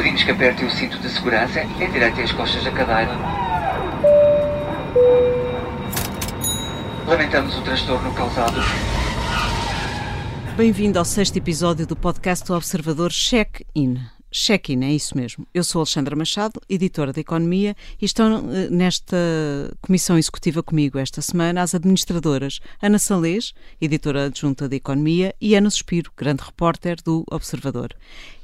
Pedimos que aperte o cinto de segurança e endireite as costas da cadeira. Lamentamos o transtorno causado. Bem-vindo ao sexto episódio do podcast do Observador Check-In. Check-in, é isso mesmo. Eu sou Alexandra Machado, editora de Economia, e estão eh, nesta comissão executiva comigo esta semana as administradoras Ana Salês, editora adjunta de Economia, e Ana Suspiro, grande repórter do Observador.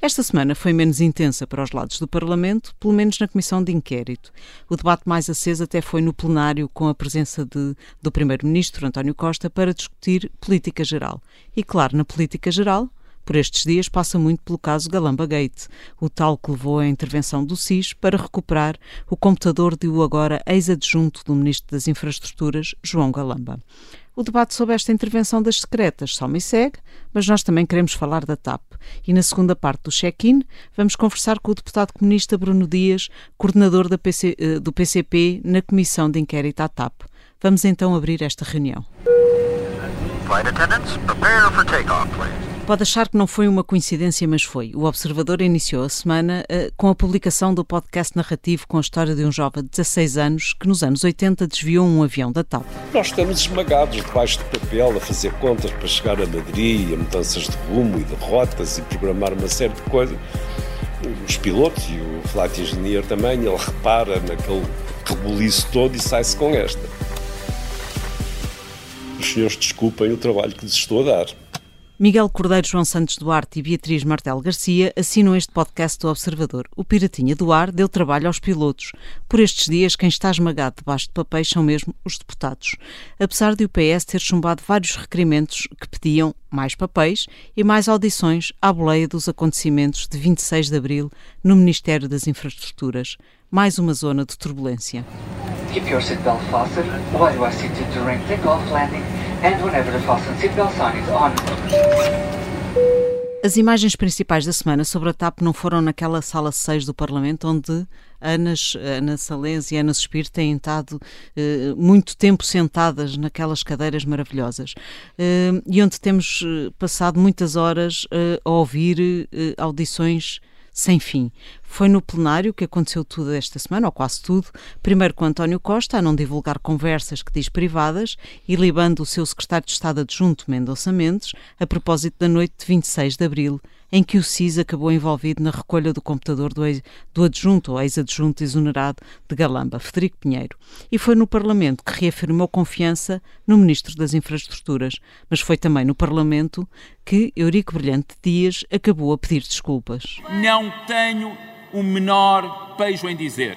Esta semana foi menos intensa para os lados do Parlamento, pelo menos na comissão de inquérito. O debate mais aceso até foi no plenário, com a presença de, do Primeiro-Ministro, António Costa, para discutir política geral. E, claro, na política geral, por estes dias passa muito pelo caso Galamba Gate, o tal que levou à intervenção do SIS para recuperar o computador de o agora ex-adjunto do Ministro das Infraestruturas, João Galamba. O debate sobre esta intervenção das secretas só me segue, mas nós também queremos falar da TAP. E na segunda parte do check-in, vamos conversar com o deputado comunista Bruno Dias, coordenador PC, eh, do PCP na Comissão de Inquérito à TAP. Vamos então abrir esta reunião. Flight attendants, prepare for takeoff, please. Pode achar que não foi uma coincidência, mas foi. O Observador iniciou a semana uh, com a publicação do podcast narrativo com a história de um jovem de 16 anos que nos anos 80 desviou um avião da TAP. Nós estamos esmagados debaixo de papel a fazer contas para chegar a Madrid, a mudanças de rumo e de rotas e programar uma série de coisas. Os pilotos e o flight engineer também, ele repara naquele rebuliço todo e sai-se com esta. Os senhores desculpem o trabalho que lhes estou a dar. Miguel Cordeiro, João Santos Duarte e Beatriz Martel Garcia assinam este podcast do Observador. O Piratinha do Ar deu trabalho aos pilotos. Por estes dias, quem está esmagado debaixo de papéis são mesmo os deputados. Apesar de o PS ter chumbado vários requerimentos que pediam mais papéis e mais audições à boleia dos acontecimentos de 26 de abril no Ministério das Infraestruturas. Mais uma zona de turbulência. Keep your seatbelt fastened while you are seated during takeoff, landing As imagens principais da semana sobre a TAP não foram naquela sala 6 do Parlamento onde Anas, Ana Salens e Ana Suspiro têm estado eh, muito tempo sentadas naquelas cadeiras maravilhosas. Eh, e onde temos eh, passado muitas horas eh, a ouvir eh, audições sem fim. Foi no plenário que aconteceu tudo esta semana, ou quase tudo, primeiro com António Costa a não divulgar conversas que diz privadas e libando o seu secretário de Estado adjunto Mendonça Mendes a propósito da noite de 26 de abril em que o CIS acabou envolvido na recolha do computador do, ex, do adjunto ou ex-adjunto exonerado de Galamba, Federico Pinheiro. E foi no Parlamento que reafirmou confiança no Ministro das Infraestruturas, mas foi também no Parlamento que Eurico Brilhante Dias acabou a pedir desculpas. Não tenho o menor pejo em dizer.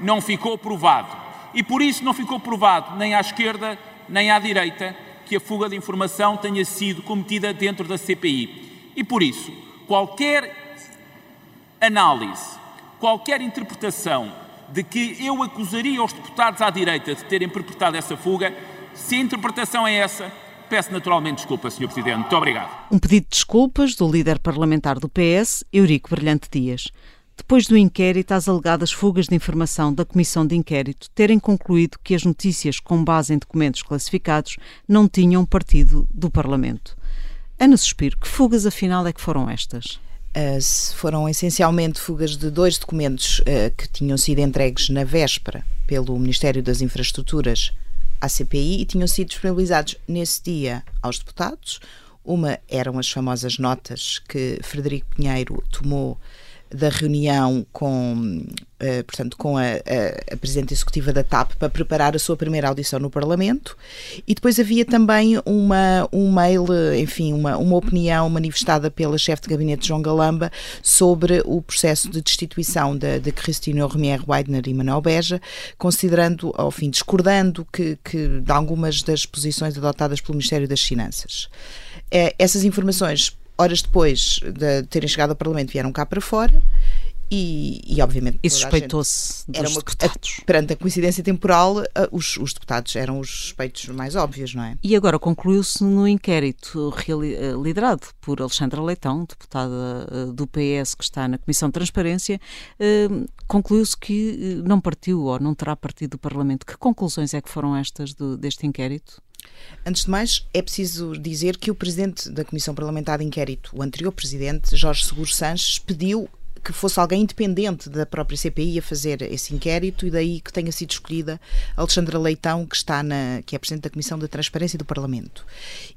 Não ficou provado. E por isso não ficou provado nem à esquerda nem à direita que a fuga de informação tenha sido cometida dentro da CPI. E por isso, qualquer análise, qualquer interpretação de que eu acusaria os deputados à direita de terem perpetrado essa fuga, se a interpretação é essa, peço naturalmente desculpa, Sr. Presidente. Muito obrigado. Um pedido de desculpas do líder parlamentar do PS, Eurico Brilhante Dias. Depois do inquérito, as alegadas fugas de informação da Comissão de Inquérito terem concluído que as notícias com base em documentos classificados não tinham partido do Parlamento. Ana Suspiro, que fugas afinal é que foram estas? Uh, foram essencialmente fugas de dois documentos uh, que tinham sido entregues na véspera pelo Ministério das Infraestruturas à CPI e tinham sido disponibilizados nesse dia aos deputados. Uma eram as famosas notas que Frederico Pinheiro tomou da reunião com, uh, portanto, com a, a, a, Presidente Executiva da TAP para preparar a sua primeira audição no Parlamento e depois havia também uma, um mail, enfim, uma, uma opinião manifestada pela chefe de gabinete João Galamba sobre o processo de destituição de, de Cristina Romier Weidner e Manuel Beja, considerando, ao fim, discordando que, que de algumas das posições adotadas pelo Ministério das Finanças. Eh, essas informações horas depois de terem chegado ao Parlamento, vieram cá para fora. E, e, obviamente e suspeitou-se dos uma, deputados a, perante a coincidência temporal os, os, deputados eram os suspeitos mais óbvios, não é? E agora concluiu-se no inquérito eh, liderado por Alexandra Leitão deputada eh, do PS que está na Comissão de Transparência eh, concluiu-se que não partiu ou não terá partido do Parlamento que conclusões é que foram estas do, deste inquérito? Antes de mais, é preciso dizer que o presidente da Comissão Parlamentar de Inquérito, o anterior presidente, Jorge Seguro Sanches, pediu que fosse alguém independente da própria CPI a fazer esse inquérito e daí que tenha sido escolhida Alexandra Leitão, que está na, que é Presidente da Comissão da Transparência do Parlamento.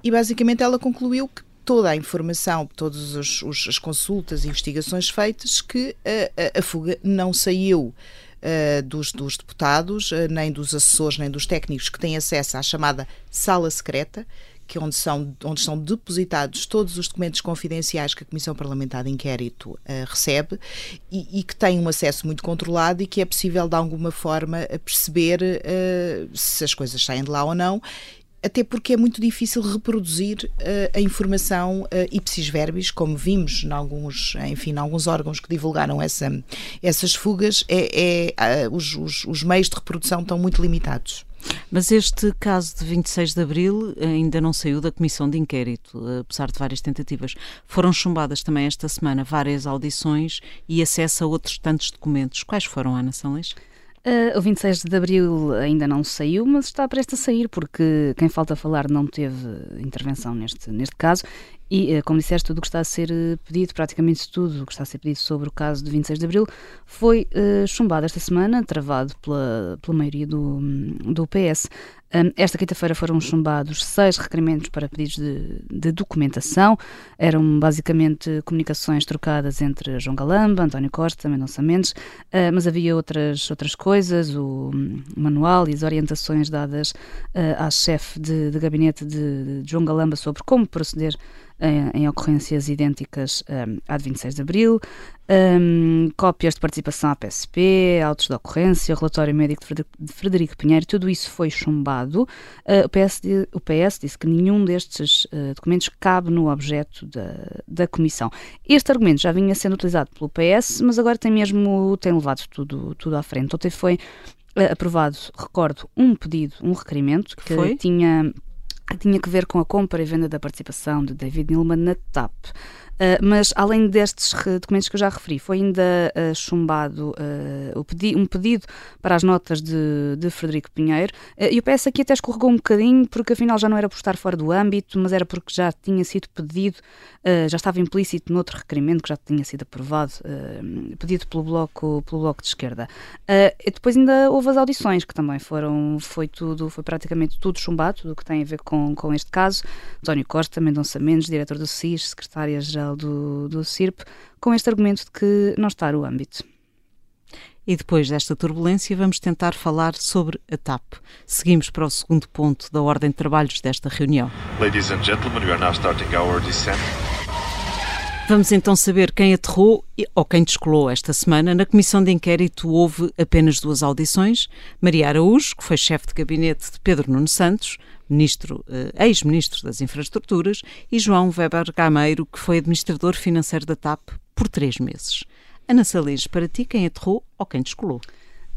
E basicamente ela concluiu que toda a informação, todas os, os, as consultas e investigações feitas, que a, a, a fuga não saiu uh, dos, dos, deputados, uh, nem dos assessores, nem dos técnicos que têm acesso à chamada sala secreta, que é onde são, onde são depositados todos os documentos confidenciais que a Comissão Parlamentar de Inquérito uh, recebe e, e, que tem um acesso muito controlado e que é possível de alguma forma perceber uh, se as coisas saem de lá ou não até porque é muito difícil reproduzir uh, a informação uh, ipsis verbis, como vimos em alguns, enfim, em alguns órgãos que divulgaram essa, essas fugas, é, é uh, os, os, os meios de reprodução estão muito limitados. Mas este caso de 26 de abril ainda não saiu da comissão de inquérito, apesar de várias tentativas. Foram chumbadas também esta semana várias audições e acesso a outros tantos documentos. Quais foram, Ana Sanles? Uh, o 26 de abril ainda não saiu, mas está prestes a sair, porque quem falta falar não teve intervenção neste, neste caso. E, uh, como disseste, tudo o que está a ser uh, pedido, praticamente tudo o que está a ser pedido sobre o caso de 26 de abril, foi uh, chumbado esta semana, travado pela, pela maioria do, do PS. Esta quinta-feira foram chumbados seis requerimentos para pedidos de, de, documentação. Eram basicamente comunicações trocadas entre João Galamba, António Costa, Mendonça Mendes, ah, mas havia outras, outras coisas, o manual e as orientações dadas à chefe de, de gabinete de, de João Galamba sobre como proceder em, em ocorrências idênticas à de 26 de abril, um, cópias de participação à PSP, autos de ocorrência, relatório médico de Frederico Pinheiro, tudo isso foi chumbado. Uh, o, PS, o, PS, disse que nenhum destes uh, documentos cabe no objeto da, da Comissão. Este argumento já vinha sendo utilizado pelo PS, mas agora tem mesmo tem levado tudo, tudo à frente. Ontem foi uh, aprovado, recordo, um pedido, um requerimento que tinha tinha que ver com a compra e venda da participação de David Nilman na TAP. Uh, mas além destes documentos que eu já referi, foi ainda uh, chumbado uh, pedi um pedido para as notas de, de Frederico Pinheiro. e o PS aqui até escorregou um bocadinho, porque afinal já não era por estar fora do âmbito, mas era porque já tinha sido pedido, já estava implícito noutro requerimento que já tinha sido aprovado, pedido pelo bloco, pelo bloco de esquerda. e depois ainda houve as audições, que também foram, foi tudo, foi praticamente tudo chumbado, tudo o que tem a ver com, com este caso. António Costa, Mendonça Mendes, diretor do SIS, secretária-geral do, do CIRP, com este argumento de que não está no âmbito. E depois desta turbulência, vamos tentar falar sobre a TAP. Seguimos para o segundo ponto da ordem de trabalhos desta reunião. Ladies and gentlemen, we are now starting our descent. Vamos então saber quem aterrou ou quem descolou esta semana. Na comissão de inquérito houve apenas duas audições. Maria Araújo, que foi chefe de gabinete de Pedro Nuno Santos, ministro, eh, ex-ministro das Infraestruturas, e João Weber Gameiro, que foi administrador financeiro da TAP por três meses. Ana Salles, para ti, quem aterrou ou quem descolou?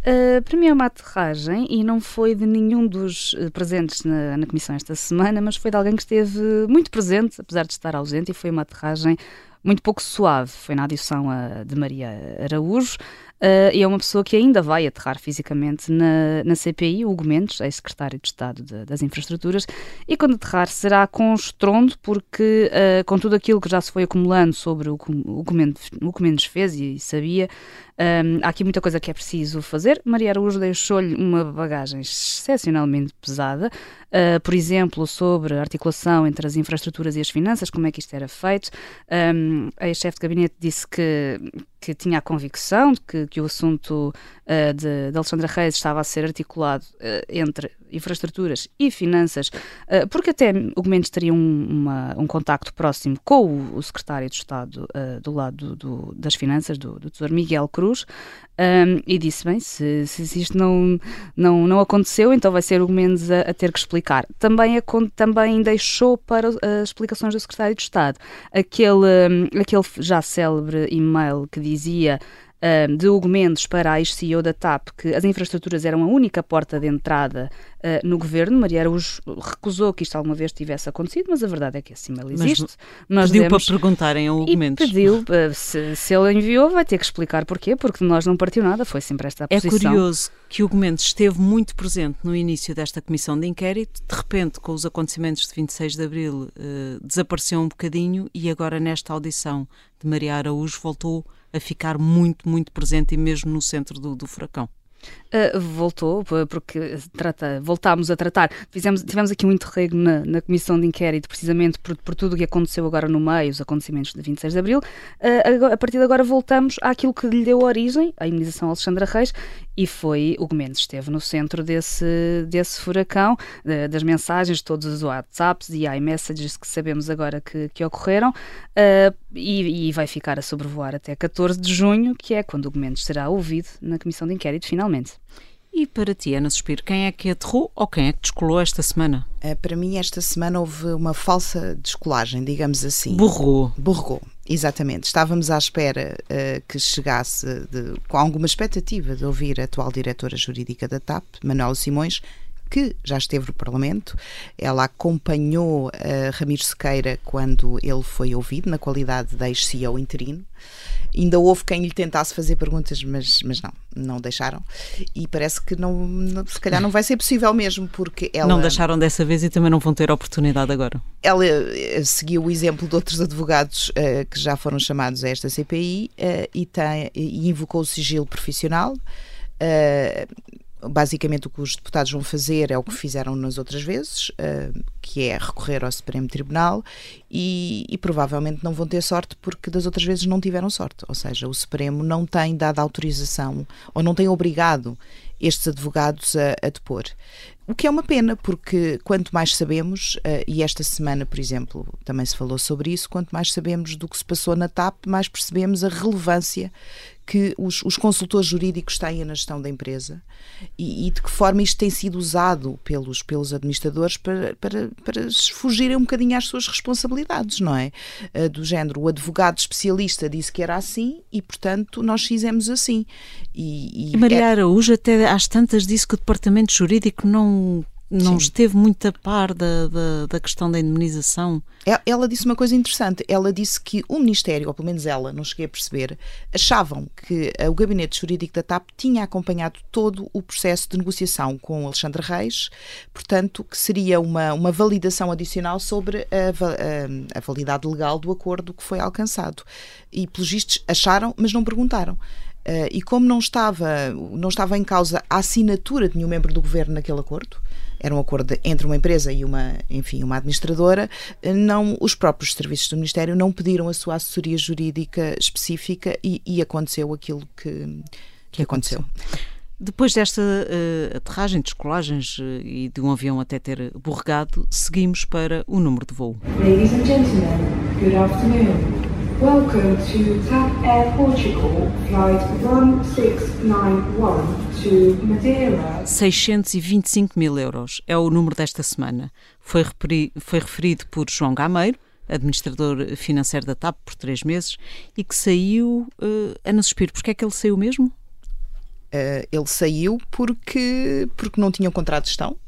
Uh, para mim é uma aterragem e não foi de nenhum dos uh, presentes na, na, comissão esta semana, mas foi de alguém que esteve muito presente, apesar de estar ausente, e foi uma aterragem muito pouco suave. Foi na adição de Maria Araújo. Uh, e é uma pessoa que ainda vai aterrar fisicamente na, na CPI, Hugo Mendes, ex-secretário de Estado de, das Infraestruturas, e quando aterrar será com estrondo, porque uh, com tudo aquilo que já se foi acumulando sobre o que o Hugo Mendes, fez e, e sabia, um, há aqui muita coisa que é preciso fazer. Maria Araújo deixou-lhe uma bagagem excepcionalmente pesada, uh, por exemplo, sobre a articulação entre as infraestruturas e as finanças, como é que isto era feito. Um, a ex-chefe de gabinete disse que, que tinha a convicção de que, que o assunto uh, de, de Alexandra Reis estava a ser articulado uh, entre infraestruturas e finanças, uh, porque até o Mendes teria um, uma, um contacto próximo com o, o secretário de Estado do lado do, do, das finanças, do, do Tesouro Miguel Cruz, um, e disse, bem, se, se isto não, não, não aconteceu, então vai ser o Mendes a, a ter que explicar. Também, a, também deixou para as explicações do secretário de Estado aquele, aquele já célebre e-mail que dizia de Hugo Mendes para a ex-CEO da TAP que as infraestruturas eram a única porta de entrada uh, no governo. Maria Araújo recusou que isto alguma vez tivesse acontecido, mas a verdade é que esse e-mail existe. Mas pediu demos, para perguntarem ao Hugo Mendes. Pediu, uh, se, se, ele enviou, vai ter que explicar porquê, porque de nós não partiu nada, foi sempre esta a é posição. É curioso que Hugo Mendes esteve muito presente no início desta comissão de inquérito, de repente, com os acontecimentos de 26 de abril, uh, desapareceu um bocadinho e agora nesta audição de Maria Araújo voltou a ficar muito, muito presente e mesmo no centro do, do furacão. Uh, voltou, porque trata, voltámos a tratar. Fizemos, tivemos aqui um interrego na, na comissão de inquérito, precisamente por, por tudo o que aconteceu agora no meio, os acontecimentos de 26 de abril. Uh, a partir de agora voltamos àquilo que lhe deu origem, a imunização Alexandra Reis, e foi o Gomes esteve no centro desse, desse furacão, uh, das mensagens, todos os WhatsApps e iMessages que sabemos agora que, que ocorreram, e, e, vai ficar a sobrevoar até 14 de junho, que é quando o Gomes será ouvido na comissão de inquérito, finalmente. E para ti, Ana Suspiro, quem é que aterrou ou quem é que descolou esta semana? Uh, para mim, esta semana houve uma falsa descolagem, digamos assim. Borrou. Borrou, exatamente. Estávamos à espera uh, que chegasse, de, com alguma expectativa, de ouvir a atual diretora jurídica da TAP, Manuela Simões, que já esteve no Parlamento. Ela acompanhou uh, Ramiro Sequeira quando ele foi ouvido, na qualidade de ex-CEO interino. Ainda houve quem lhe tentasse fazer perguntas, mas, mas não, não deixaram. E parece que não, não, se calhar não vai ser possível mesmo, porque ela. Não deixaram dessa vez e também não vão ter oportunidade agora. Ela eh, seguiu o exemplo de outros advogados uh, que já foram chamados a esta CPI uh, e, tem, e invocou o sigilo profissional. Uh, basicamente o que os deputados vão fazer é o que fizeram nas outras vezes, uh, que é recorrer ao Supremo Tribunal e, e, provavelmente não vão ter sorte porque das outras vezes não tiveram sorte. Ou seja, o Supremo não tem dado autorização ou não tem obrigado estes advogados a, a depor. O que é uma pena, porque quanto mais sabemos, uh, e esta semana, por exemplo, também se falou sobre isso, quanto mais sabemos do que se passou na TAP, mais percebemos a relevância que os, os consultores jurídicos têm na gestão da empresa e, e, de que forma isto tem sido usado pelos, pelos administradores para, para, para fugirem um bocadinho às suas responsabilidades, não é? Uh, do género, o advogado especialista disse que era assim e, portanto, nós fizemos assim. E, e Maria é... Araújo até às tantas disse que o departamento jurídico não não Sim. esteve muito a par da, da, da, questão da indemnização. Ela disse uma coisa interessante. Ela disse que o Ministério, ou pelo menos ela, não cheguei a perceber, achavam que o gabinete jurídico da TAP tinha acompanhado todo o processo de negociação com Alexandre Reis, portanto, que seria uma, uma validação adicional sobre a, a, a validade legal do acordo que foi alcançado. E, pelos vistos, acharam, mas não perguntaram. Uh, e como não estava, não estava em causa a assinatura de nenhum membro do governo naquele acordo, era um acordo entre uma empresa e uma, enfim, uma administradora, não, os próprios serviços do Ministério não pediram a sua assessoria jurídica específica e, e aconteceu aquilo que, que aconteceu. Depois desta uh, aterragem, descolagens uh, e de um avião até ter borregado, seguimos para o número de voo. Ladies and gentlemen, good afternoon. Welcome to TAP Air Portugal, flight 1691 to Madeira. 625 mil euros é o número desta semana. Foi, foi referido por João Gameiro, administrador financeiro da TAP por três meses, e que saiu uh, a não suspiro. Porquê é que ele saiu mesmo? Uh, ele saiu porque, porque não tinha um contrato de gestão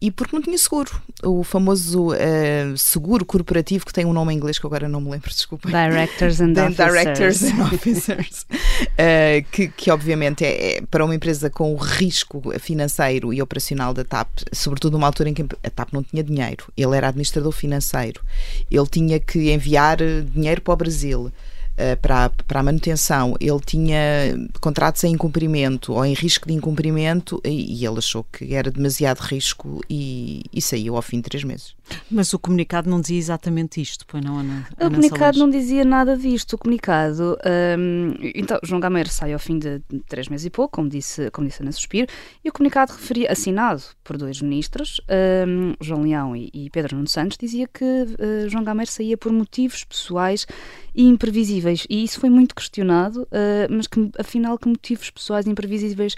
e porque não tinha seguro. O famoso uh, seguro corporativo que tem um nome em inglês que agora não me lembro, desculpa. Directors and Officers. Directors and Officers. uh, que, que, obviamente é, é, para uma empresa com o risco financeiro e operacional da TAP, sobretudo numa altura em que a TAP não tinha dinheiro. Ele era administrador financeiro. Ele tinha que enviar dinheiro para o Brasil. Eh, para, para a manutenção, ele tinha contratos em incumprimento ou em risco de incumprimento e, e ele achou que era demasiado risco e, e, saiu ao fim de três meses. Mas o comunicado não dizia exatamente isto, pois não, Ana? O Ana comunicado não dizia nada disto. O comunicado. Um, então, João Gameiro sai ao fim de três meses e pouco, como disse, como disse Ana Suspiro, e o comunicado referia, assinado por dois ministros, um, João Leão e, e, Pedro Nuno Santos, dizia que uh, João Gameiro saía por motivos pessoais e imprevisíveis. E isso foi muito questionado, uh, mas que, afinal, que motivos pessoais imprevisíveis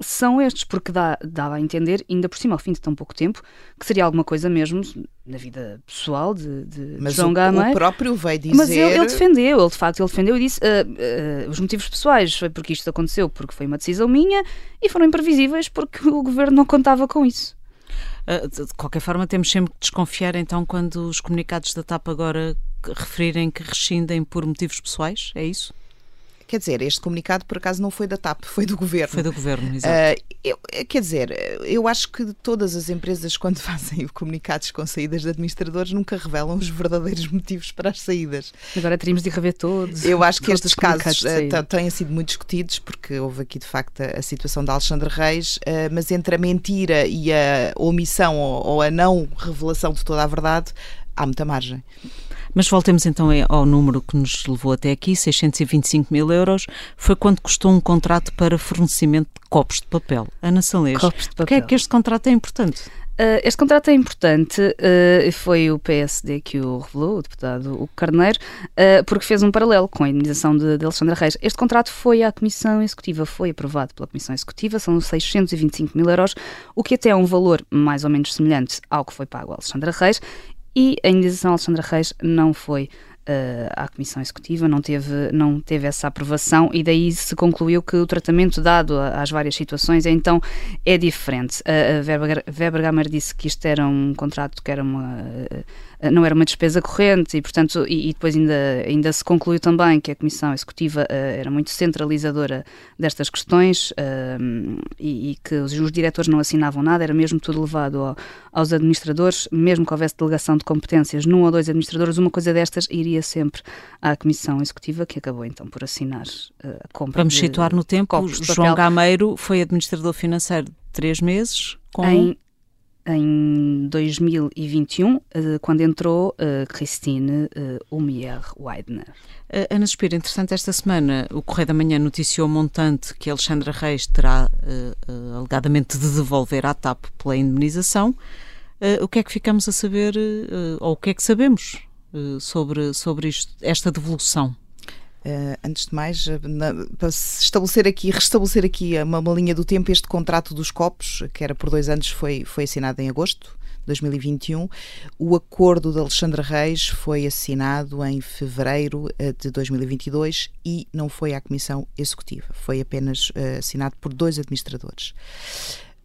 são estes, porque dá, dava a entender, ainda por cima, ao fim de tão pouco tempo, que seria alguma coisa mesmo na vida pessoal de, de Mas João o, Gameiro. o próprio veio dizer... Mas ele, ele, defendeu, ele de facto ele defendeu e disse uh, uh, os motivos pessoais foi porque isto aconteceu, porque foi uma decisão minha e foram imprevisíveis porque o governo não contava com isso. Uh, de qualquer forma, temos sempre que desconfiar então quando os comunicados da TAP agora referirem que rescindem por motivos pessoais, é isso? Quer dizer, este comunicado por acaso não foi da TAP, foi do governo. Foi do governo, exato. Uh, eu, quer dizer, eu acho que todas as empresas, quando fazem comunicados com saídas de administradores, nunca revelam os verdadeiros motivos para as saídas. Agora teríamos de rever todos. Eu acho que estes casos uh, têm sido muito discutidos, porque houve aqui de facto a, a situação da Alexandre Reis, uh, mas entre a mentira e a omissão ou, ou a não revelação de toda a verdade, há muita margem. Mas voltemos então ao número que nos levou até aqui, 625 mil euros, foi quanto custou um contrato para fornecimento de copos de papel. Ana Salês, copos de papel. Porquê é que este contrato é importante? Uh, este contrato é importante, uh, foi o PSD que o revelou, o deputado Hugo Carneiro, uh, porque fez um paralelo com a indenização de, de Alexandra Reis. Este contrato foi à Comissão Executiva, foi aprovado pela Comissão Executiva, são 625 mil euros, o que até é um valor mais ou menos semelhante ao que foi pago a Alexandra Reis, e a indenização Alexandra Reis não foi uh, à Comissão Executiva, não teve, não teve essa aprovação e daí se concluiu que o tratamento dado às várias situações então é diferente. A Weber, Weber Gamer disse que isto era um contrato que era uma eh, não era uma despesa corrente e, portanto, e, e, depois ainda, ainda se concluiu também que a Comissão Executiva uh, era muito centralizadora destas questões uh, e, e, que os, os, diretores não assinavam nada, era mesmo tudo levado ao, aos administradores, mesmo que houvesse delegação de competências num ou dois administradores, uma coisa destas iria sempre à Comissão Executiva, que acabou então por assinar uh, a compra. Vamos situar no tempo, João Gameiro foi administrador financeiro de três meses com... Em em 2021, eh, quando entrou eh, Christine eh, Humier Weidner. Ana Suspiro, interessante, esta semana o Correio da Manhã noticiou montante que Alexandra Reis terá alegadamente de devolver à TAP pela indemnização. o que é que ficamos a saber, ou o que é que sabemos sobre, sobre isto, esta devolução? Uh, antes de mais, uh, na, para estabelecer aqui, restabelecer aqui uma, uma, linha do tempo, este contrato dos copos, que era por dois anos, foi, foi assinado em agosto de 2021. O acordo de Alexandre Reis foi assinado em fevereiro uh, de 2022 e não foi à Comissão Executiva, foi apenas assinado por dois administradores.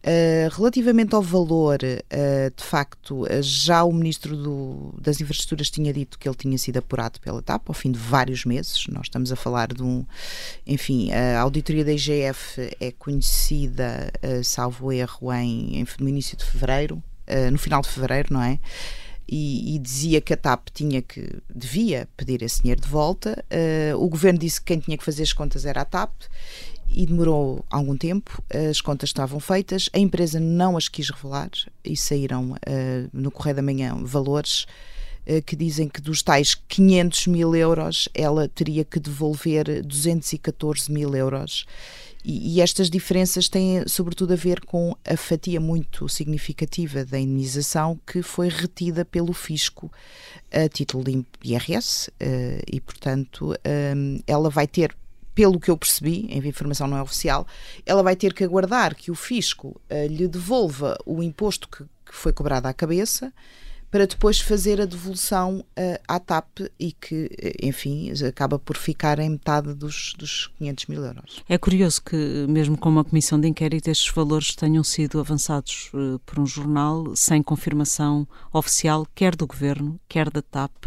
Uh, relativamente ao valor, uh, de facto, uh, já o Ministro do, das Infraestruturas tinha dito que ele tinha sido apurado pela TAP ao fim de vários meses. Nós estamos a falar de um. Enfim, a auditoria da IGF é conhecida, salvo erro, em, em, no início de fevereiro, no final de fevereiro, não é? E, e, dizia que a TAP tinha que devia pedir esse dinheiro de volta. Uh, o governo disse que quem tinha que fazer as contas era a TAP e demorou algum tempo. As contas estavam feitas, a empresa não as quis revelar e saíram uh, no Correio da Manhã valores uh, que dizem que dos tais 500 mil euros ela teria que devolver 214 mil euros. E, e estas diferenças têm, sobretudo, a ver com a fatia muito significativa da indenização que foi retida pelo fisco a título de IRS, uh, e, portanto, ela vai ter pelo que eu percebi, a informação não é oficial, ela vai ter que aguardar que o fisco uh, lhe devolva o imposto que, que, foi cobrado à cabeça para depois fazer a devolução uh, à TAP e que, eh, enfim, acaba por ficar em metade dos, dos 500 mil euros. É curioso que, mesmo com uma comissão de inquérito, estes valores tenham sido avançados uh, por um jornal sem confirmação oficial, quer do governo, quer da TAP.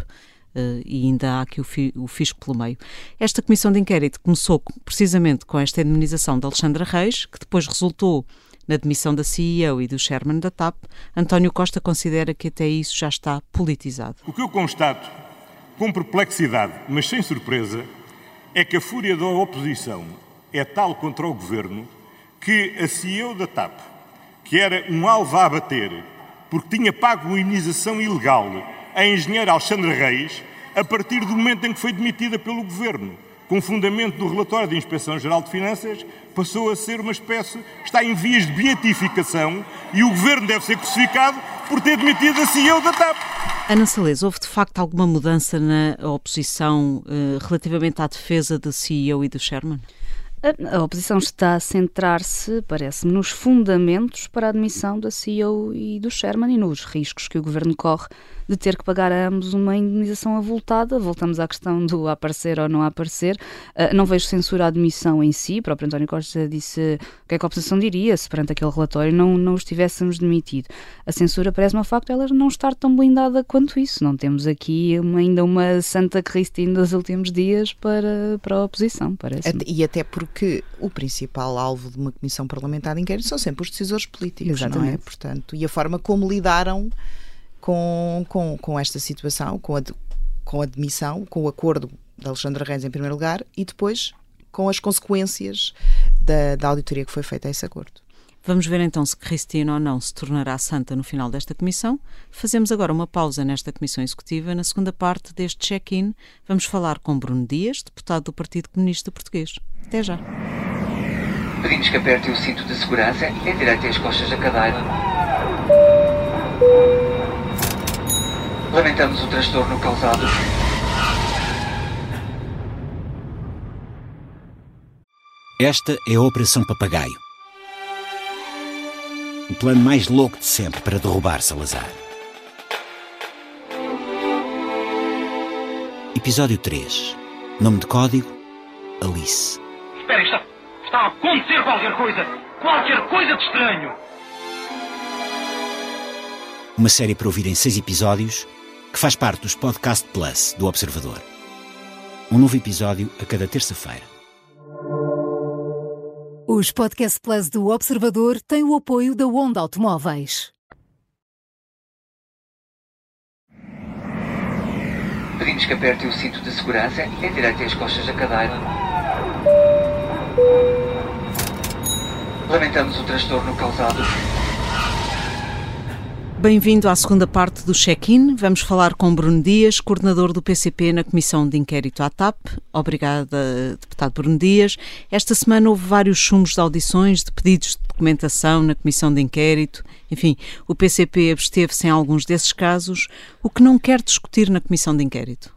Uh, e ainda há aqui o, fi, o, fisco pelo meio. Esta comissão de inquérito começou precisamente com esta indemnização de Alexandra Reis, que depois resultou na demissão da CEO e do chairman da TAP. António Costa considera que até isso já está politizado. O que eu constato, com perplexidade, mas sem surpresa, é que a fúria da oposição é tal contra o governo que a CEO da TAP, que era um alvo a abater porque tinha pago uma indenização ilegal a engenheira Alexandra Reis a partir do momento em que foi demitida pelo Governo. Com fundamento do relatório da Inspeção-Geral de Finanças, passou a ser uma espécie, está em vias de beatificação e o Governo deve ser crucificado por ter demitido a CEO da TAP. Ana Salles, houve de facto alguma mudança na oposição uh, relativamente à defesa da CEO e do Sherman? A oposição está a centrar-se, parece-me, nos fundamentos para a admissão da CEO e do Sherman e nos riscos que o governo corre de ter que pagar a ambos uma indenização avultada. Voltamos à questão do aparecer ou não aparecer. Uh, não vejo censura à admissão em si. O próprio António Costa disse o que é que a oposição diria se perante aquele relatório não, não os tivéssemos demitido. A censura parece-me, facto, ela não estar tão blindada quanto isso. Não temos aqui uma, ainda uma Santa Cristina dos últimos dias para, para a oposição, parece. E até porque o principal alvo de uma comissão parlamentar de inquérito são sempre os decisores políticos, Exatamente. não é? Portanto, e a forma como lidaram com, com, com esta situação, com a, com a demissão, com o acordo de Alexandre Reis em primeiro lugar e depois com as consequências da, da auditoria que foi feita a esse acordo. Vamos ver então se Cristina ou não se tornará santa no final desta comissão. Fazemos agora uma pausa nesta comissão executiva. Na segunda parte deste check-in, vamos falar com Bruno Dias, deputado do Partido Comunista Português. Até já. Pedimos que aperte o cinto de segurança, endireite as costas da cadeira. Lamentamos o transtorno causado. Esta é a Operação Papagaio. O plano mais louco de sempre para derrubar Salazar. Episódio 3. Nome de código: Alice. Espera, está, está a acontecer qualquer coisa! Qualquer coisa de estranho! Uma série para ouvir em seis episódios que faz parte dos Podcast Plus do Observador. Um novo episódio a cada terça-feira. Os Podcast Plus do Observador têm o apoio da Onda Automóveis. Pedimos que aperte o cinto de segurança, endireite as costas da cadeira. Lamentamos o transtorno causado. Bem-vindo à segunda parte do check-in. Vamos falar com Bruno Dias, coordenador do PCP na Comissão de Inquérito à TAP. Obrigada, deputado Bruno Dias. Esta semana houve vários chumos de audições, de pedidos de documentação na Comissão de Inquérito. Enfim, o PCP absteve-se em alguns desses casos. O que não quer discutir na Comissão de Inquérito?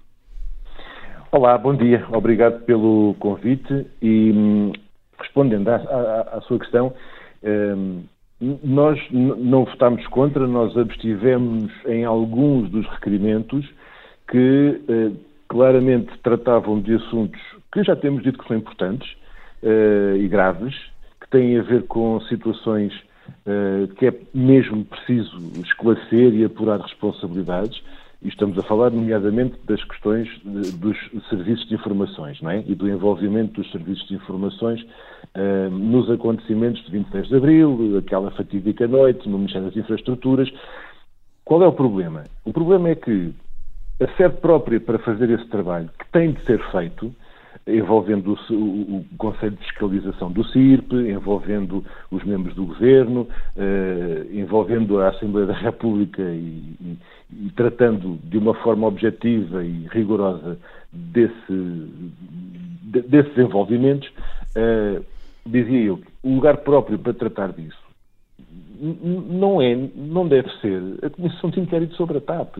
Olá, bom dia. Obrigado pelo convite e hum, respondendo à, à, à sua questão, hum, nós não votámos contra, nós abstivemos em alguns dos requerimentos que eh, claramente tratavam de assuntos que já temos dito que são importantes eh, e graves, que têm a ver com situações eh, que é mesmo preciso esclarecer e apurar responsabilidades. E estamos a falar, nomeadamente, das questões de, dos serviços de informações não é? e do envolvimento dos serviços de informações uh, nos acontecimentos de 26 de Abril, aquela fatídica noite no Ministério das Infraestruturas. Qual é o problema? O problema é que a sede própria para fazer esse trabalho, que tem de ser feito, envolvendo o, o, o, Conselho de Fiscalização do CIRP, envolvendo os membros do Governo, eh, envolvendo a Assembleia da República e, e, e, tratando de uma forma objetiva e rigorosa desse, de, desses envolvimentos, eh, dizia eu o lugar próprio para tratar disso não é, não deve ser a Comissão de Inquérito sobre a TAP.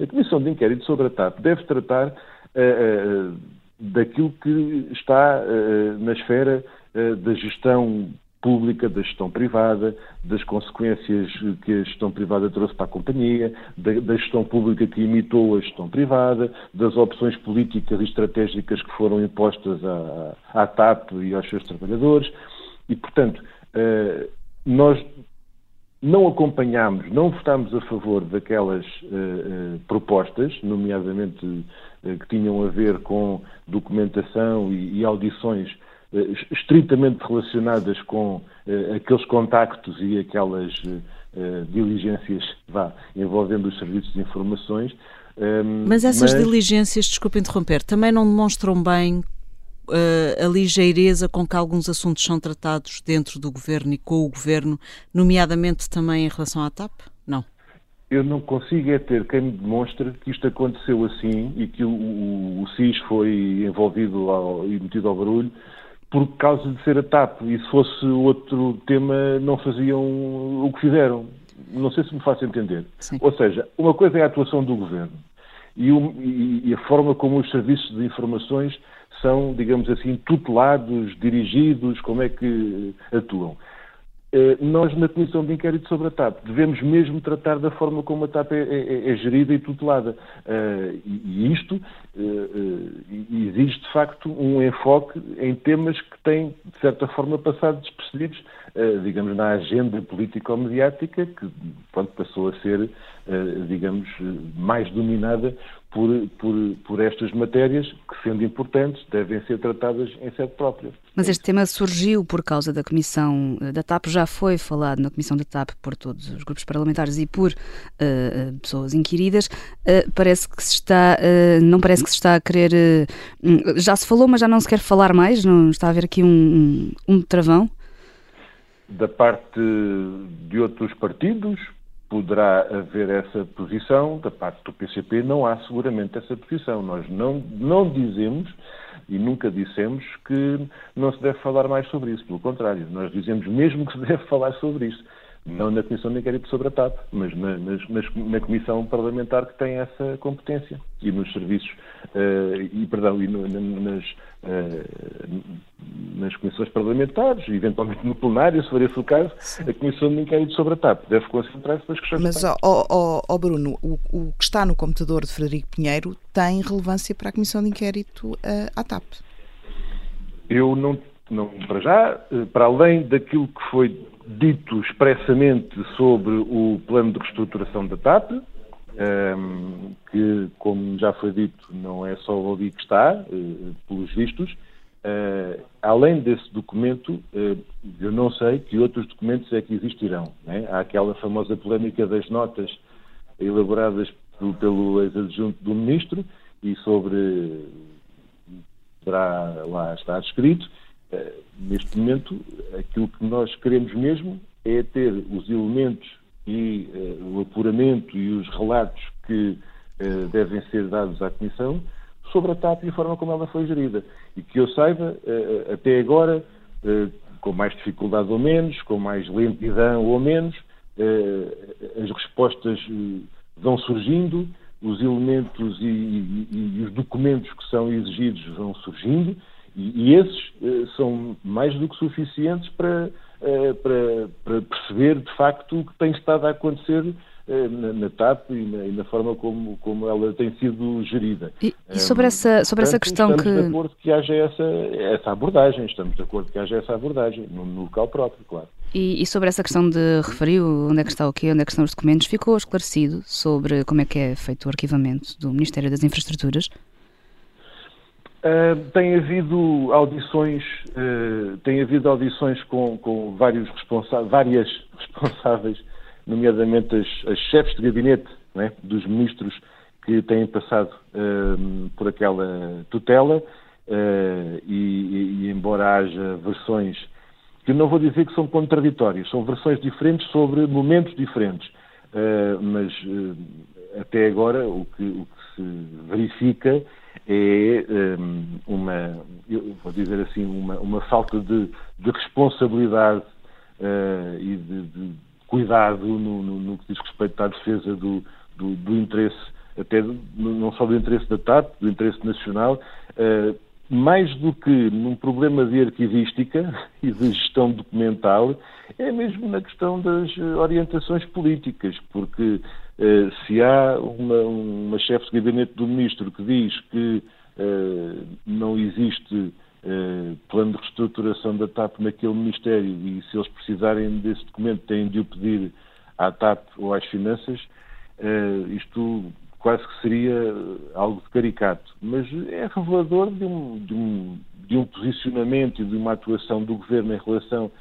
A Comissão de Inquérito sobre a TAP deve tratar uh, daquilo que está uh, na esfera uh, da gestão pública, da gestão privada, das consequências que a gestão privada trouxe para a companhia, da, da, gestão pública que imitou a gestão privada, das opções políticas e estratégicas que foram impostas à, à TAP e aos seus trabalhadores. E, portanto, uh, nós não acompanhámos, não votámos a favor daquelas uh, uh, propostas, nomeadamente que tinham a ver com documentação e audições estritamente relacionadas com aqueles contactos e aquelas diligências vá, envolvendo os serviços de informações. Ehm, mas essas mas... diligências, desculpe interromper, também não demonstram bem a ligeireza com que alguns assuntos são tratados dentro do governo e com o governo, nomeadamente também em relação à TAP? Não. Eu não consigo é ter quem me demonstre que isto aconteceu assim e que o, o, o SIS foi envolvido ao, e metido ao barulho por causa de ser a TAP. E se fosse outro tema, não faziam o que fizeram. Não sei se me faço entender. Sim. Ou seja, uma coisa é a atuação do governo e, e, e a forma como os serviços de informações são, digamos assim, tutelados, dirigidos, como é que atuam. Eh, nós, na Comissão de Inquérito sobre a TAP, devemos mesmo tratar da forma como a TAP é, é, é gerida e tutelada. Uh, e isto uh, exige, de facto, um enfoque em temas que têm, de certa forma, passado despercebidos, uh, digamos, na agenda político-mediática, que pronto, passou a ser, digamos, mais dominada por, por, por estas matérias que, sendo importantes, devem ser tratadas em sede própria. Mas este tema surgiu por causa da Comissão eh, da TAP, já foi falado na Comissão da TAP por todos os grupos parlamentares e por uh, pessoas inquiridas. Uh, parece que se está, uh, não parece que se está a querer. já se falou, mas já não se quer falar mais? Não está a haver aqui um, um, um travão? Da parte de outros partidos, poderá haver essa posição, da parte do PCP não há seguramente essa posição. Nós não, não dizemos e nunca dissemos que não se deve falar mais sobre isso. Pelo contrário, nós dizemos mesmo que se deve falar sobre isso não na Comissão de Inquérito sobre a TAP, mas na, na, Comissão Parlamentar que tem essa competência e nos serviços, uh, e perdão, e no, nas, uh, nas comissões parlamentares, eventualmente no plenário, se for esse o caso, Sim. a Comissão de Inquérito sobre a TAP deve concentrar-se nas questões. Mas, ó oh, oh, oh, Bruno, o, o, que está no computador de Frederico Pinheiro tem relevância para a Comissão de Inquérito uh, à TAP? Eu não, não, para já, para além daquilo que foi dito expressamente sobre o plano de reestruturação da TAP, ehm, que, como já foi dito, não é só ali que está, eh, pelos vistos. Eh, além desse documento, eh, eu não sei que outros documentos é que existirão. Né? Há aquela famosa polémica das notas elaboradas pelo ex-adjunto do Ministro e sobre poderá lá estar escrito, neste momento, aquilo que nós queremos mesmo é ter os elementos e uh, o apuramento e os relatos que uh, devem ser dados à Comissão sobre a TAP e a forma como ela foi gerida. E que eu saiba, até agora, com mais dificuldade ou menos, com mais lentidão ou menos, as respostas vão surgindo, os elementos e, e, e os documentos que são exigidos vão surgindo e, e esses uh, são mais do que suficientes para, uh, para, para, perceber, de facto, o que tem estado a acontecer uh, na, na, TAP e na, e na, forma como, como ela tem sido gerida. E, e sobre, essa, sobre essa questão estamos que... Estamos de acordo que haja essa, essa abordagem, estamos de acordo que haja essa abordagem, no, no local próprio, claro. E, e, sobre essa questão de referiu onde é que está o quê, onde é que estão os documentos, ficou esclarecido sobre como é que é feito o arquivamento do Ministério das Infraestruturas? Uh, tem havido audições, uh, tem havido audições com, com vários responsáveis, várias responsáveis, nomeadamente as, as chefes de gabinete é, dos ministros que têm passado uh, por aquela tutela. E, e, e, embora haja versões que não vou dizer que são contraditórias, são versões diferentes sobre momentos diferentes, mas até agora o que, o que se verifica é um, uma, vou dizer assim, uma, uma falta de, de responsabilidade uh, e de, de cuidado no, no, no, que diz respeito à defesa do, do, do interesse, até não só do interesse da TAP, do interesse nacional, uh, mais do que num problema de arquivística e de gestão documental, é mesmo na questão das orientações políticas, porque eh, se há uma, uma chefe de gabinete do ministro que diz que uh, não existe uh, plano de reestruturação da TAP naquele ministério e se eles precisarem desse documento têm de o pedir à TAP ou às finanças, isto quase que seria algo de caricato. Mas é revelador de um, de um, de um posicionamento e de uma atuação do governo em relação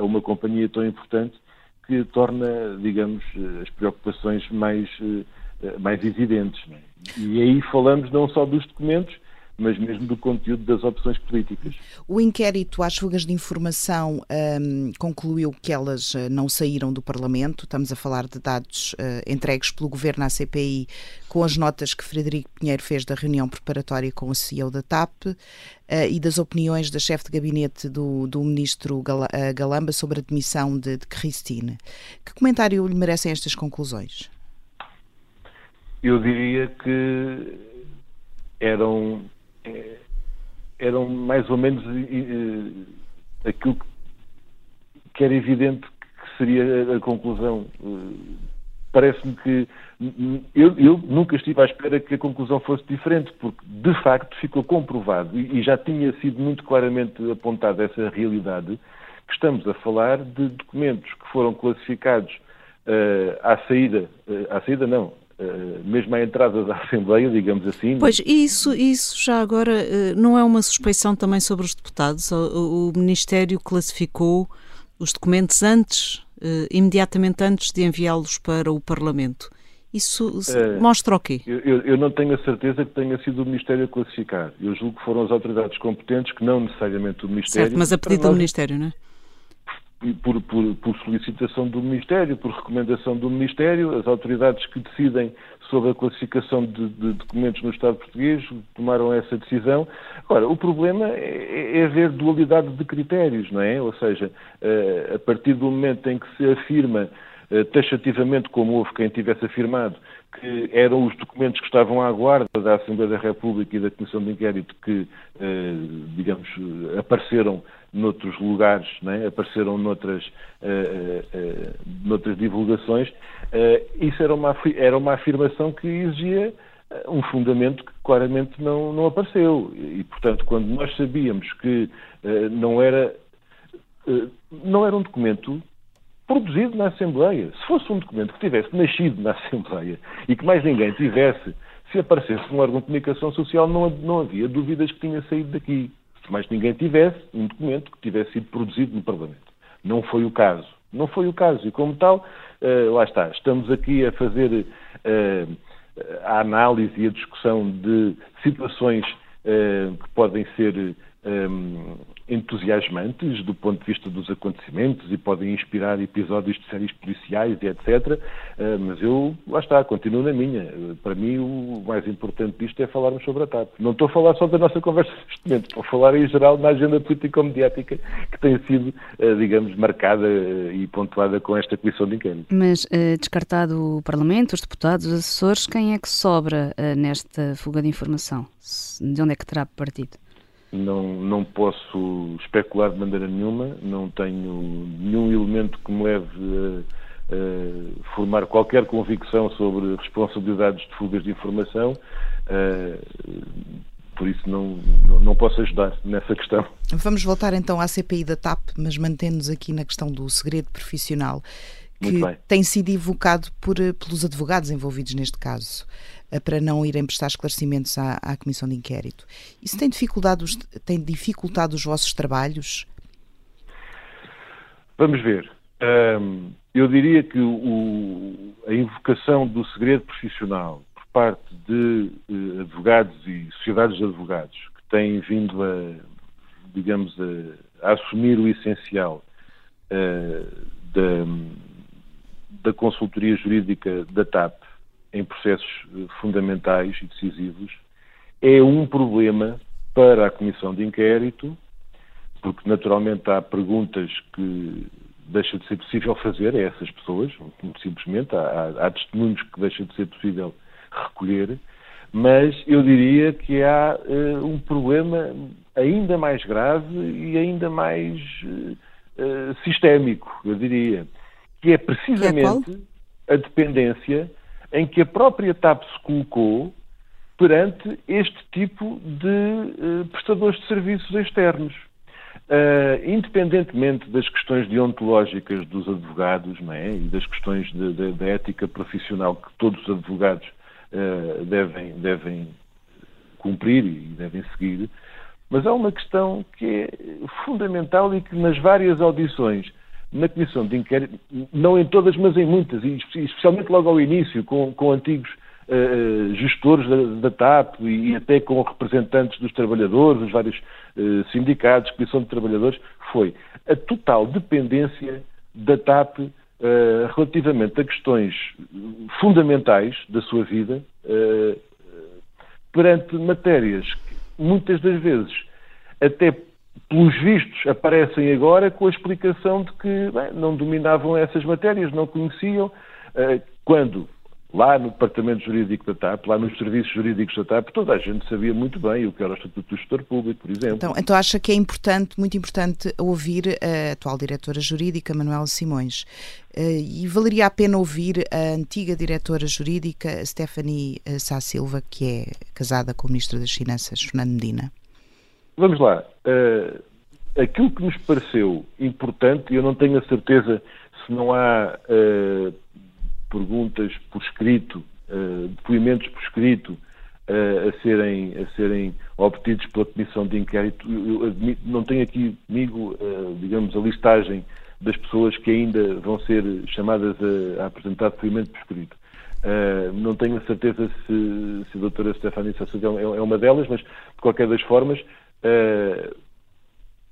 a uma companhia tão importante que torna, digamos, as preocupações mais, eh, mais evidentes. É? E aí falamos não só dos documentos, mas mesmo do conteúdo das opções políticas. O inquérito às fugas de informação um, concluiu que elas eh, não saíram do Parlamento. Estamos a falar de dados uh, entregues pelo Governo à CPI com as notas que Frederico Pinheiro fez da reunião preparatória com o CEO da TAP uh, e das opiniões da chefe de gabinete do, do ministro Galamba sobre a demissão de, de. Que comentário lhe merecem estas conclusões? Eu diria que eram é, eram mais ou menos aquilo que era evidente que seria a conclusão. Parece-me que eu, eu, nunca estive à espera que a conclusão fosse diferente, porque de facto ficou comprovado e, e já tinha sido muito claramente apontada essa realidade que estamos a falar de documentos que foram classificados uh, à saída, uh, à saída não, mesmo à entrada da Assembleia, digamos assim. Pois, isso, isso já agora uh, não é uma suspeição também sobre os deputados? O, o Ministério classificou os documentos antes, uh, imediatamente antes de enviá-los para o Parlamento. Isso mostra o quê? Eu, eu, não tenho a certeza que tenha sido o Ministério a classificar. Eu julgo que foram as autoridades competentes, que não necessariamente o Ministério. Certo, mas a pedido do Ministério, não é? Por, por, por, solicitação do Ministério, por recomendação do Ministério, as autoridades que decidem sobre a classificação de, de documentos no Estado português tomaram essa decisão. Agora, o problema é, é haver dualidade de critérios, não é? Ou seja, eh, a partir do momento em que se afirma eh, taxativamente, como houve quem tivesse afirmado, que eram os documentos que estavam à guarda da Assembleia da República e da Comissão de Inquérito que, eh, digamos, apareceram noutros lugares, né? apareceram noutras, uh, uh, noutras divulgações, isso era uma, era uma afirmação que exigia um fundamento que claramente não, não apareceu. E, portanto, quando nós sabíamos que não era, não era um documento produzido na Assembleia. Se fosse um documento que tivesse nascido na Assembleia e que mais ninguém tivesse, se aparecesse um órgão de comunicação social, não, não havia dúvidas que tinha saído daqui se mais ninguém tivesse um documento que tivesse sido produzido no Parlamento. Não foi o caso. Não foi o caso. E como tal, uh, lá está, estamos aqui a fazer uh, a análise e a discussão de situações uh, que podem ser entusiasmantes do ponto de vista dos acontecimentos e podem inspirar episódios de séries policiais e etc. Uh, mas eu, lá está, continuo na minha. Para mim, o mais importante disto é falarmos sobre a TAP. Não estou a falar só da nossa conversa neste momento, estou a falar em geral na agenda político-mediática que tem sido, uh, digamos, marcada uh, e pontuada com esta comissão de inquérito. Mas, descartado o Parlamento, os deputados, os assessores, quem é que sobra nesta fuga de informação? De onde é que terá partido? Não, não posso especular de maneira nenhuma, não tenho nenhum elemento que me leve a, a formar qualquer convicção sobre responsabilidades de fugas de informação, por isso não, não, não, posso ajudar nessa questão. Vamos voltar então à CPI da TAP, mas mantendo-nos aqui na questão do segredo profissional, que tem sido evocado por, pelos advogados envolvidos neste caso. Eh, para não irem prestar esclarecimentos à, à Comissão de Inquérito. Isso tem dificultado, os, tem dificultado os vossos trabalhos? Vamos ver. Um, eu diria que o, a invocação do segredo profissional por parte de uh, advogados e sociedades de advogados que têm vindo a, digamos, a, a assumir o essencial uh, da, da consultoria jurídica da TAP em processos eh, fundamentais e decisivos, é um problema para a Comissão de Inquérito, porque naturalmente há perguntas que deixa de ser possível fazer a essas pessoas, simplesmente, há, há testemunhos que deixa de ser possível recolher, mas eu diria que há uh, um problema ainda mais grave e ainda mais uh, sistémico, eu diria, que é precisamente que é a dependência em que a própria TAP se colocou perante este tipo de uh, prestadores de serviços externos. Uh, independentemente das questões deontológicas dos advogados é? e das questões da ética profissional que todos os advogados uh, devem, devem cumprir e devem seguir, mas há uma questão que é fundamental e que nas várias audições na comissão de inquérito, não em todas, mas em muitas, e especialmente logo ao início, com, com antigos uh, gestores da, da, TAP e até com representantes dos trabalhadores, dos vários uh, sindicatos, comissão de trabalhadores, foi. A total dependência da TAP uh, relativamente a questões fundamentais da sua vida perante matérias que muitas das vezes até pelos vistos, aparecem agora com a explicação de que bem, não dominavam essas matérias, não conheciam, eh, quando lá no departamento jurídico da TAP, lá nos serviços jurídicos da TAP, toda a gente sabia muito bem o que era o Estatuto do Gestor Público, por exemplo. Então, então acha que é importante, muito importante, ouvir a atual diretora jurídica, Manuela Simões. Eh, e valeria a pena ouvir a antiga diretora jurídica, Stephanie eh, Sá Silva, que é casada com o Ministro das Finanças, Fernando Medina. Vamos lá. Uh, aquilo que nos pareceu importante, e eu não tenho a certeza se não há uh, perguntas por escrito, uh, depoimentos por escrito uh, a, serem, a serem obtidos pela Comissão de Inquérito. Eu, eu não tenho aqui comigo, uh, digamos, a listagem das pessoas que ainda vão ser chamadas a, a apresentar depoimento por escrito. não tenho a certeza se, se a doutora Stefania Sassugão é, é, uma delas, mas de qualquer das formas,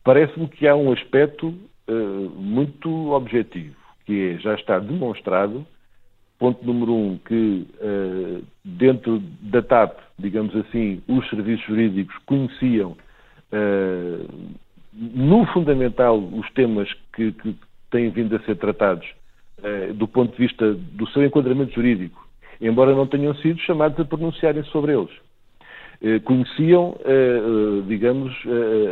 parece-me que há um aspecto muito objetivo, que é, já está demonstrado Ponto número um, que uh, dentro da TAP, digamos assim, os serviços jurídicos conheciam, uh, no fundamental, os temas que, que, têm vindo a ser tratados uh, do ponto de vista do seu enquadramento jurídico, embora não tenham sido chamados a pronunciarem sobre eles. Conheciam, digamos,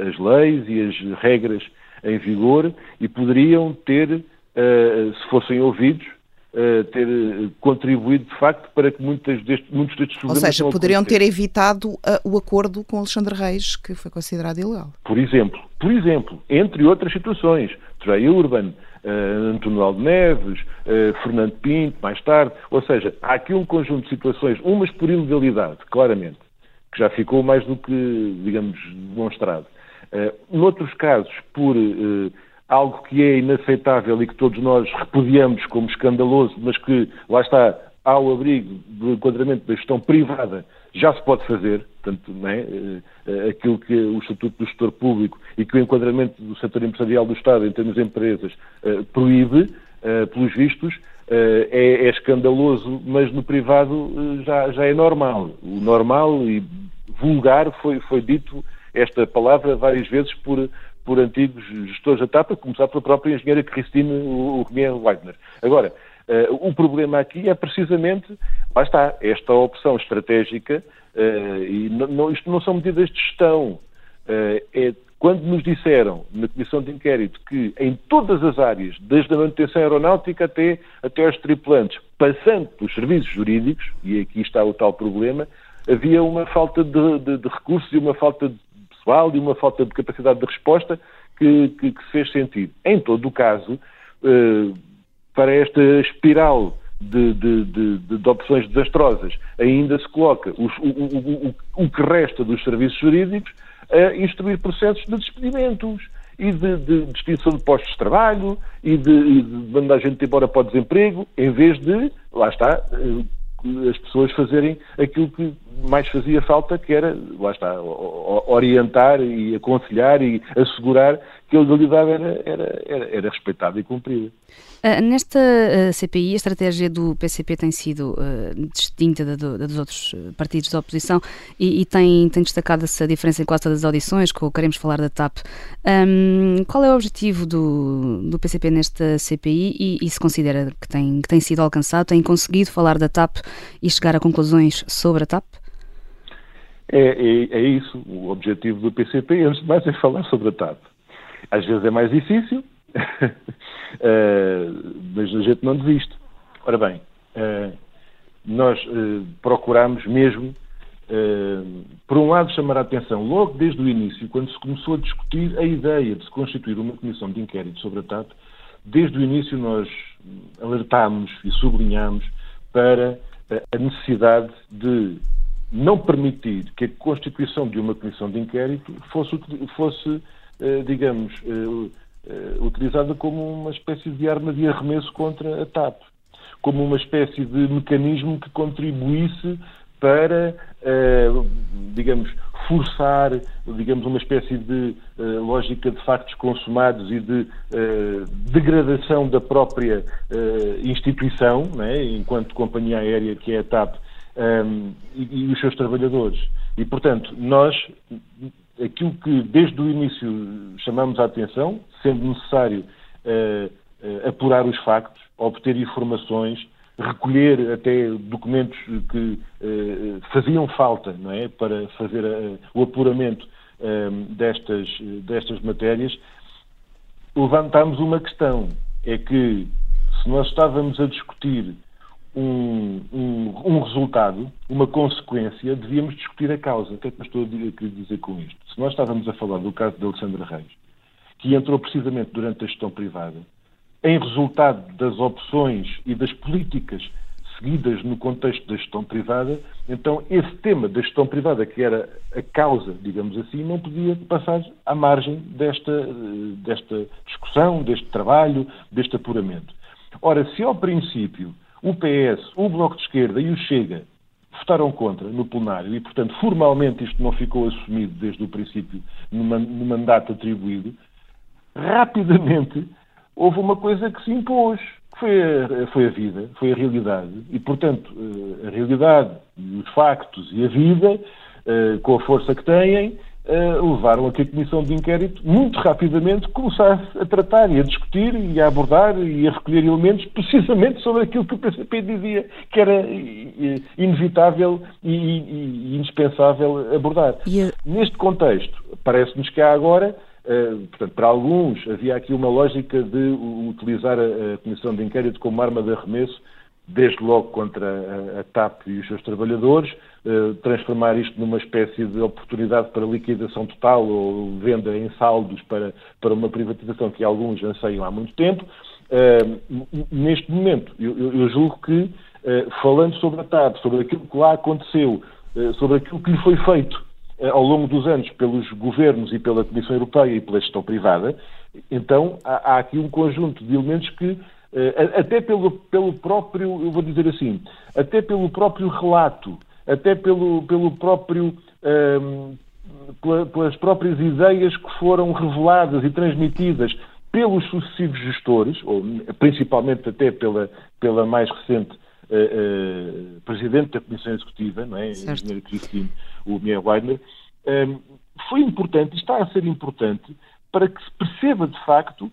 as leis e as regras em vigor e poderiam ter, se fossem ouvidos, Uh, ter eh, contribuído de facto para que muitos destes, muitos destes problemas. Ou seja, poderiam ter evitado uh, o acordo com Alexandre Reis, que foi considerado ilegal. Por exemplo, por exemplo, entre outras situações, Trey Urban, uh, António Aldo Neves, Fernando Pinto, mais tarde, ou seja, há aqui um conjunto de situações, umas por ilegalidade, claramente, que já ficou mais do que, digamos, demonstrado. Uh, noutros casos, por algo que é inaceitável e que todos nós repudiamos como escandaloso, mas que, lá está, ao abrigo do enquadramento da gestão privada, já se pode fazer, portanto, é? Eh, aquilo que o Estatuto do Gestor Público e que o enquadramento do setor empresarial do Estado em termos de empresas uh, proíbe, uh, pelos vistos, uh, é, é, escandaloso, mas no privado já, já é normal. O normal e vulgar foi, foi dito esta palavra várias vezes por por antigos gestores da TAP, a começar pela própria engenheira Christine Urmier Weidner. Agora, uh, o problema aqui é precisamente, lá está, esta opção estratégica, uh, e não, não, isto não são medidas de gestão, uh, é quando nos disseram na Comissão de Inquérito que em todas as áreas, desde a manutenção aeronáutica até, até aos tripulantes, passando pelos serviços jurídicos, e aqui está o tal problema, havia uma falta de, de, de recursos e uma falta de pessoal e uma falta de capacidade de resposta que, que, que fez sentir. Em todo o caso, eh, para esta espiral de, de, de, de, opções desastrosas, ainda se coloca os, o, o, o, o, que resta dos serviços jurídicos a instruir processos de despedimentos e de, de, de de postos de trabalho e de, e de mandar a gente embora para o desemprego, em vez de, lá está, eh, as pessoas fazerem aquilo que mais fazia falta, que era, lá está, orientar e aconselhar e assegurar que a legalidade era, era, era, era respeitada e cumprida. Uh, nesta uh, CPI, a estratégia do PCP tem sido uh, distinta da, do, da, dos outros partidos da oposição e, e tem, tem destacado essa diferença em quase todas as audições, que queremos falar da TAP. Um, qual é o objetivo do, do PCP nesta CPI e, e, se considera que tem, que tem sido alcançado, tem conseguido falar da TAP e chegar a conclusões sobre a TAP? É, é, é isso. O objetivo do PCP, antes de mais, é falar sobre a TAP. Às vezes é mais difícil, uh, mas a gente não desiste. Ora bem, uh, nós uh, procuramos mesmo, por um lado, chamar a atenção, logo desde o início, quando se começou a discutir a ideia de se constituir uma comissão de inquérito sobre a TAP, desde o início nós alertámos e sublinhámos para a necessidade de não permitir que a constituição de uma comissão de inquérito fosse, fosse digamos, uh, utilizada como uma espécie de arma de arremesso contra a TAP, como uma espécie de mecanismo que contribuísse para, digamos, forçar, digamos, uma espécie de lógica de factos consumados e de degradação da própria instituição, né, enquanto companhia aérea que é a TAP, um, e, e, os seus trabalhadores. E, portanto, nós aquilo que desde o início chamamos a atenção, sendo necessário uh, uh, apurar os factos, obter informações, recolher até documentos que uh, faziam falta não é, para fazer o apuramento destas, destas matérias, levantámos uma questão. É que se nós estávamos a discutir um, um, um, resultado, uma consequência, devíamos discutir a causa. O que é que eu estou a querer dizer com isto? Se nós estávamos a falar do caso de Alexandre Reis, que entrou precisamente durante a gestão privada, em resultado das opções e das políticas seguidas no contexto da gestão privada, então esse tema da gestão privada, que era a causa, digamos assim, não podia passar à margem desta, desta discussão, deste trabalho, deste apuramento. Ora, se ao princípio o PS, o Bloco de Esquerda e o Chega votaram contra no plenário e, portanto, formalmente isto não ficou assumido desde o princípio no mandato atribuído, rapidamente houve uma coisa que se impôs, que foi a, foi a vida, foi a realidade. E, portanto, eh, a realidade os factos e a vida, eh, com a força que têm, eh, levaram a que a Comissão de Inquérito, muito rapidamente, começasse a tratar e a discutir e a abordar e a recolher elementos precisamente sobre aquilo que o PCP dizia que era inevitável e, e, e indispensável abordar. Neste contexto, parece-nos que há agora eh, portanto, para alguns havia aqui uma lógica de utilizar a, Comissão de Inquérito como arma de arremesso, desde logo contra a, TAP e os seus trabalhadores, eh, transformar isto numa espécie de oportunidade para liquidação total ou venda em saldos para, para uma privatização que alguns anseiam há muito tempo. Eh, neste momento, eu, eu julgo que, falando sobre a TAP, sobre aquilo que lá aconteceu, sobre aquilo que lhe foi feito, eh, ao longo dos anos pelos governos e pela Comissão Europeia e pela gestão privada, então há, há aqui um conjunto de elementos que, eh, até pelo, pelo próprio, eu vou dizer assim, até pelo próprio relato, até pelo, pelo próprio. Um, ehm, pelas próprias ideias que foram reveladas e transmitidas pelos sucessivos gestores, ou principalmente até pela, pela mais recente uh, uh, presidente da Comissão Executiva, não é? a engenheira Cristine o Mier Weidner, um, ehm, foi importante está a ser importante para que se perceba de facto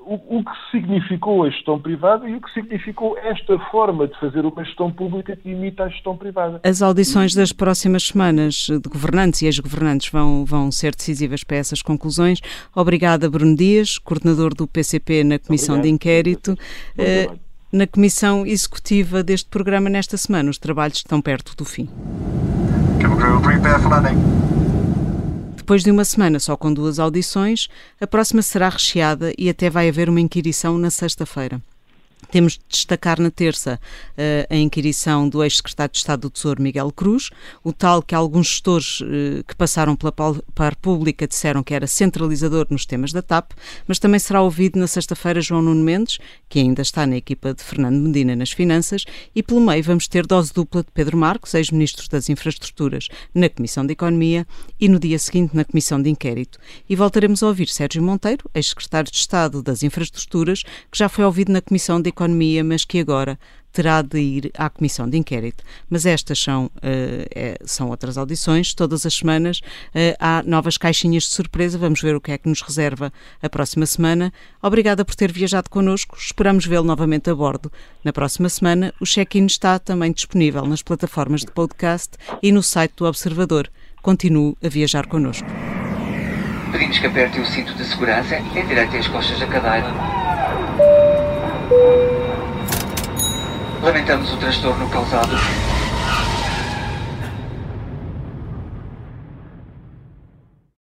o, o, que significou a gestão privada e o que significou esta forma de fazer uma gestão pública que imita a gestão privada. As audições das próximas semanas de governantes e ex-governantes vão, vão ser decisivas para essas conclusões. Obrigada, Bruno Dias, coordenador do PCP na Comissão Obrigado. de Inquérito. Uh, na Comissão Executiva deste programa nesta semana, os trabalhos estão perto do fim. Depois de uma semana só com duas audições, a próxima será recheada e até vai haver uma inquirição na sexta-feira. Temos de destacar na terça uh, a inquirição do ex-secretário de Estado do Tesouro, Miguel Cruz, o tal que alguns gestores uh, que passaram pela par pública disseram que era centralizador nos temas da TAP, mas também será ouvido na sexta-feira João Nuno Mendes, que ainda está na equipa de Fernando Medina nas finanças, e pelo meio vamos ter dose dupla de Pedro Marcos, ex-ministro das Infraestruturas, na Comissão de Economia e no dia seguinte na Comissão de Inquérito. E voltaremos a ouvir Sérgio Monteiro, ex-secretário de Estado das Infraestruturas, que já foi ouvido na Comissão de Economia, mas que agora terá de ir à Comissão de Inquérito. Mas estas são, uh, é, são outras audições. Todas as semanas uh, há novas caixinhas de surpresa. Vamos ver o que é que nos reserva a próxima semana. Obrigada por ter viajado connosco. Esperamos vê-lo novamente a bordo. Na próxima semana, o check-in está também disponível nas plataformas de podcast e no site do Observador. Continue a viajar connosco. Pedimos que aperte o cinto de segurança e direite as costas da cadeira. Lamentamos o transtorno causado